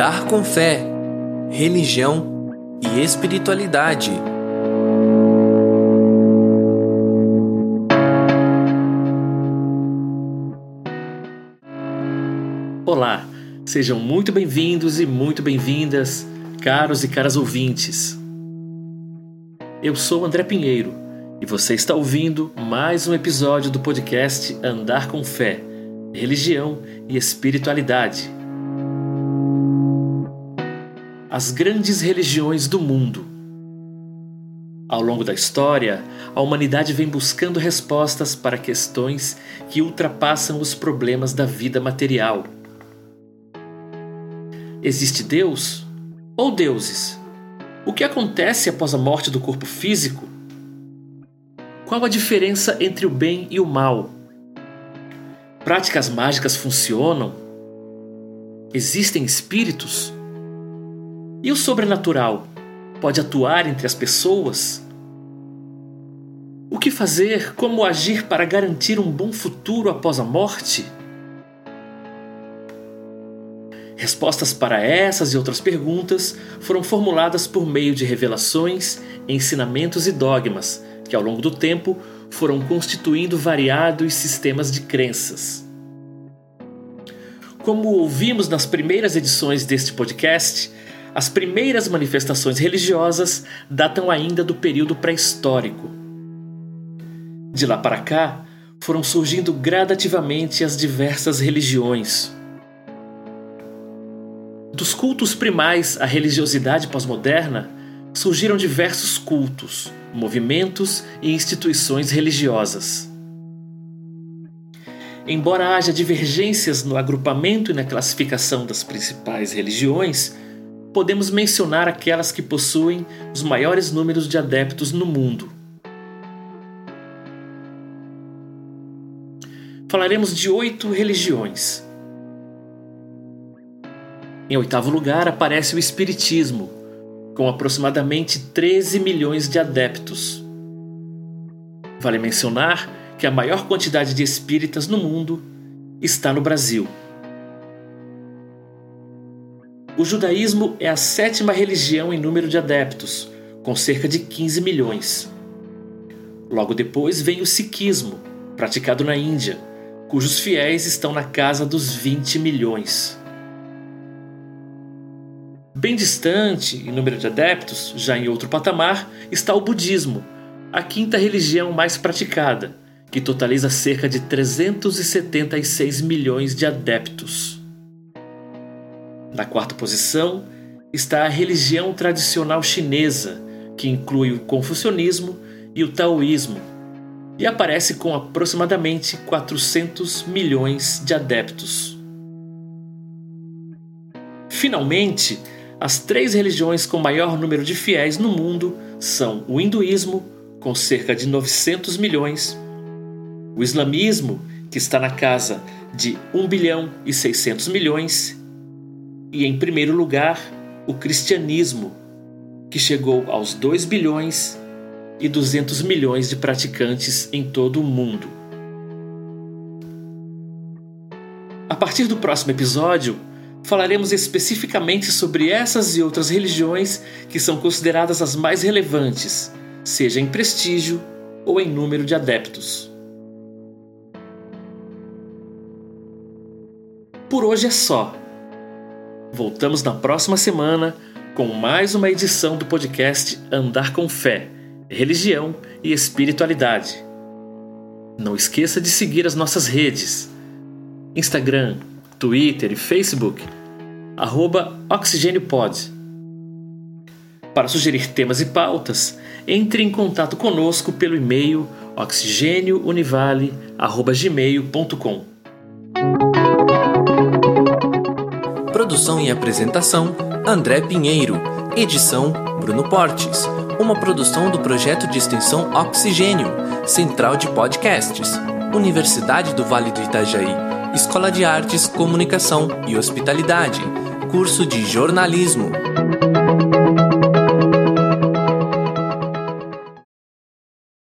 Andar com fé, religião e espiritualidade. Olá, sejam muito bem-vindos e muito bem-vindas, caros e caras ouvintes. Eu sou André Pinheiro e você está ouvindo mais um episódio do podcast Andar com Fé, Religião e Espiritualidade as grandes religiões do mundo. Ao longo da história, a humanidade vem buscando respostas para questões que ultrapassam os problemas da vida material. Existe Deus ou deuses? O que acontece após a morte do corpo físico? Qual a diferença entre o bem e o mal? Práticas mágicas funcionam? Existem espíritos? E o sobrenatural pode atuar entre as pessoas? O que fazer, como agir para garantir um bom futuro após a morte? Respostas para essas e outras perguntas foram formuladas por meio de revelações, ensinamentos e dogmas que, ao longo do tempo, foram constituindo variados sistemas de crenças. Como ouvimos nas primeiras edições deste podcast, as primeiras manifestações religiosas datam ainda do período pré-histórico. De lá para cá, foram surgindo gradativamente as diversas religiões. Dos cultos primais à religiosidade pós-moderna, surgiram diversos cultos, movimentos e instituições religiosas. Embora haja divergências no agrupamento e na classificação das principais religiões, podemos mencionar aquelas que possuem os maiores números de adeptos no mundo. Falaremos de oito religiões. Em oitavo lugar aparece o Espiritismo, com aproximadamente 13 milhões de adeptos. Vale mencionar que a maior quantidade de espíritas no mundo está no Brasil. O judaísmo é a sétima religião em número de adeptos, com cerca de 15 milhões. Logo depois vem o sikhismo, praticado na Índia, cujos fiéis estão na casa dos 20 milhões. Bem distante em número de adeptos, já em outro patamar, está o budismo, a quinta religião mais praticada, que totaliza cerca de 376 milhões de adeptos. Na quarta posição está a religião tradicional chinesa, que inclui o confucionismo e o taoísmo, e aparece com aproximadamente 400 milhões de adeptos. Finalmente, as três religiões com maior número de fiéis no mundo são o hinduísmo, com cerca de 900 milhões, o islamismo, que está na casa de 1 bilhão e 600 milhões, e, em primeiro lugar, o cristianismo, que chegou aos 2 bilhões e 200 milhões de praticantes em todo o mundo. A partir do próximo episódio, falaremos especificamente sobre essas e outras religiões que são consideradas as mais relevantes, seja em prestígio ou em número de adeptos. Por hoje é só. Voltamos na próxima semana com mais uma edição do podcast Andar com Fé, Religião e Espiritualidade. Não esqueça de seguir as nossas redes: Instagram, Twitter e Facebook, arroba OxigênioPod. Para sugerir temas e pautas, entre em contato conosco pelo e-mail oxigêniounivale.gmail.com. Produção e apresentação: André Pinheiro. Edição: Bruno Portes. Uma produção do projeto de extensão Oxigênio, Central de Podcasts, Universidade do Vale do Itajaí, Escola de Artes, Comunicação e Hospitalidade, Curso de Jornalismo.